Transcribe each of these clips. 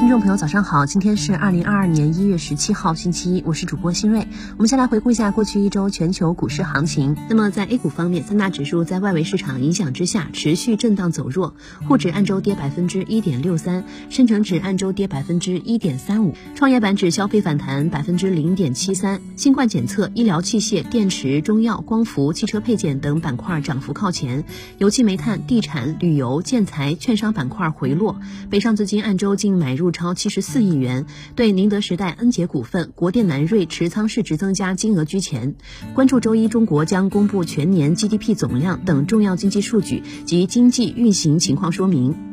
听众朋友，早上好！今天是二零二二年一月十七号，星期一，我是主播新瑞。我们先来回顾一下过去一周全球股市行情。那么在 A 股方面，三大指数在外围市场影响之下持续震荡走弱，沪指按周跌百分之一点六三，深成指按周跌百分之一点三五，创业板指消费反弹百分之零点七三，新冠检测、医疗器械、电池、中药、光伏、汽车配件等板块涨幅靠前，油气、煤炭、地产、旅游、建材、券商板块回落，北上资金按周净买入。超七十四亿元，对宁德时代、恩捷股份、国电南瑞持仓市值增加金额居前。关注周一中国将公布全年 GDP 总量等重要经济数据及经济运行情况说明。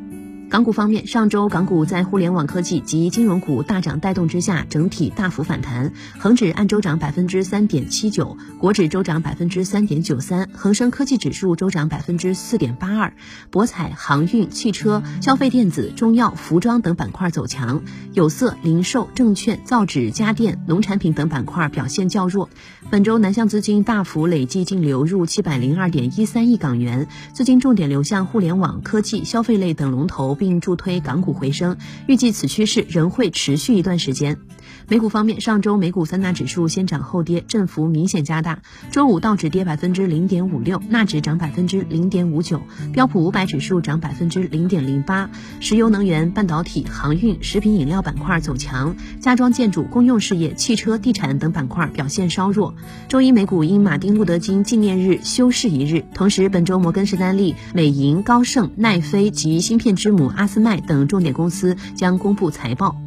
港股方面，上周港股在互联网科技及金融股大涨带动之下，整体大幅反弹。恒指按周涨百分之三点七九，国指周涨百分之三点九三，恒生科技指数周涨百分之四点八二。博彩、航运、汽车、消费电子、中药、服装等板块走强，有色、零售、证券、造纸、家电、农产品等板块表现较弱。本周南向资金大幅累计净流入七百零二点一三亿港元，资金重点流向互联网、科技、消费类等龙头。并助推港股回升，预计此趋势仍会持续一段时间。美股方面，上周美股三大指数先涨后跌，振幅明显加大。周五道指跌百分之零点五六，纳指涨百分之零点五九，标普五百指数涨百分之零点零八。石油能源、半导体、航运、食品饮料板块走强，家装建筑、公用事业、汽车、地产等板块表现稍弱。周一美股因马丁路德金纪念日休市一日，同时本周摩根士丹利、美银、高盛、奈飞及芯片之母阿斯麦等重点公司将公布财报。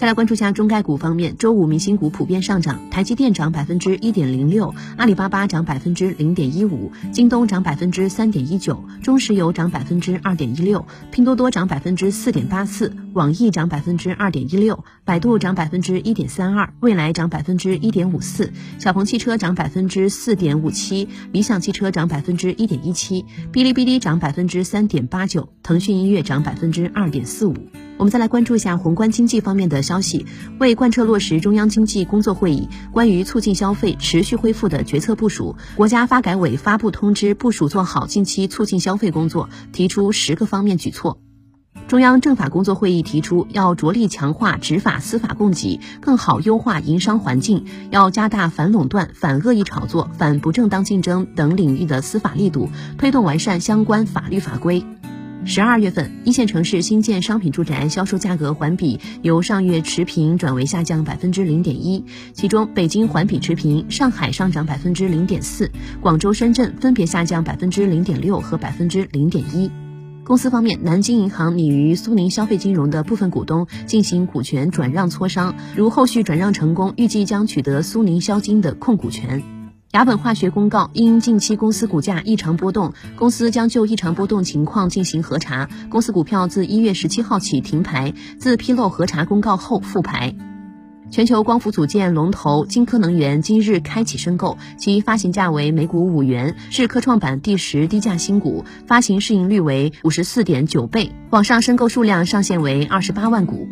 再来关注下中概股方面，周五明星股普遍上涨，台积电涨百分之一点零六，阿里巴巴涨百分之零点一五，京东涨百分之三点一九，中石油涨百分之二点一六，拼多多涨百分之四点八四，网易涨百分之二点一六，百度涨百分之一点三二，蔚来涨百分之一点五四，小鹏汽车涨百分之四点五七，理想汽车涨百分之一点一七，哔哩哔哩涨百分之三点八九，腾讯音乐涨百分之二点四五。我们再来关注一下宏观经济方面的消息。为贯彻落实中央经济工作会议关于促进消费持续恢复的决策部署，国家发改委发布通知，部署做好近期促进消费工作，提出十个方面举措。中央政法工作会议提出，要着力强化执法司法供给，更好优化营商环境，要加大反垄断、反恶意炒作、反不正当竞争等领域的司法力度，推动完善相关法律法规。十二月份，一线城市新建商品住宅销售价格环比由上月持平转为下降百分之零点一，其中北京环比持平，上海上涨百分之零点四，广州、深圳分别下降百分之零点六和百分之零点一。公司方面，南京银行拟与苏宁消费金融的部分股东进行股权转让磋商，如后续转让成功，预计将取得苏宁消金的控股权。雅本化学公告，因近期公司股价异常波动，公司将就异常波动情况进行核查。公司股票自一月十七号起停牌，自披露核查公告后复牌。全球光伏组件龙头金科能源今日开启申购，其发行价为每股五元，是科创板第十低价新股，发行市盈率为五十四点九倍，网上申购数量上限为二十八万股。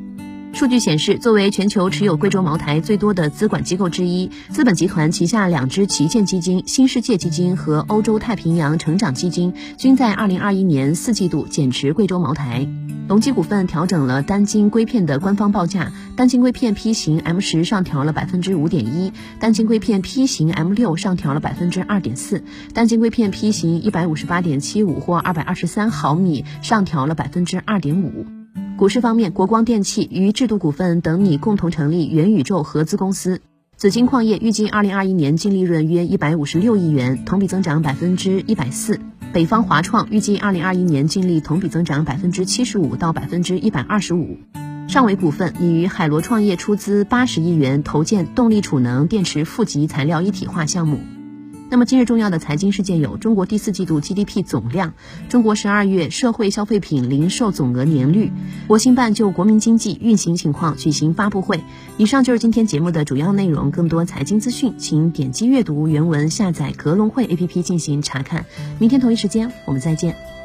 数据显示，作为全球持有贵州茅台最多的资管机构之一，资本集团旗下两支旗舰基金——新世界基金和欧洲太平洋成长基金，均在二零二一年四季度减持贵州茅台。隆基股份调整了单晶硅片的官方报价，单晶硅片 P 型 M 十上调了百分之五点一，单晶硅片 P 型 M 六上调了百分之二点四，单晶硅片 P 型一百五十八点七五或二百二十三毫米上调了百分之二点五。股市方面，国光电器与制度股份等拟共同成立元宇宙合资公司。紫金矿业预计二零二一年净利润约一百五十六亿元，同比增长百分之一百四。北方华创预计二零二一年净利同比增长百分之七十五到百分之一百二十五。尚伟股份拟与海螺创业出资八十亿元投建动力储能电池负极材料一体化项目。那么今日重要的财经事件有：中国第四季度 GDP 总量、中国十二月社会消费品零售总额年率。国新办就国民经济运行情况举行发布会。以上就是今天节目的主要内容。更多财经资讯，请点击阅读原文，下载格隆汇 APP 进行查看。明天同一时间，我们再见。